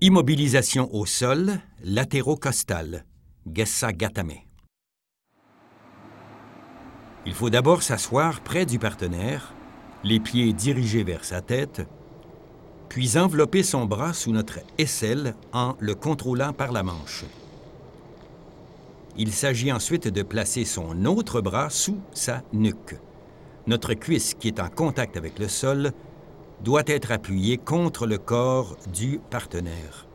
Immobilisation au sol, latérocostale, Gessa Gatame. Il faut d'abord s'asseoir près du partenaire, les pieds dirigés vers sa tête, puis envelopper son bras sous notre aisselle en le contrôlant par la manche. Il s'agit ensuite de placer son autre bras sous sa nuque. Notre cuisse, qui est en contact avec le sol, doit être appuyée contre le corps du partenaire.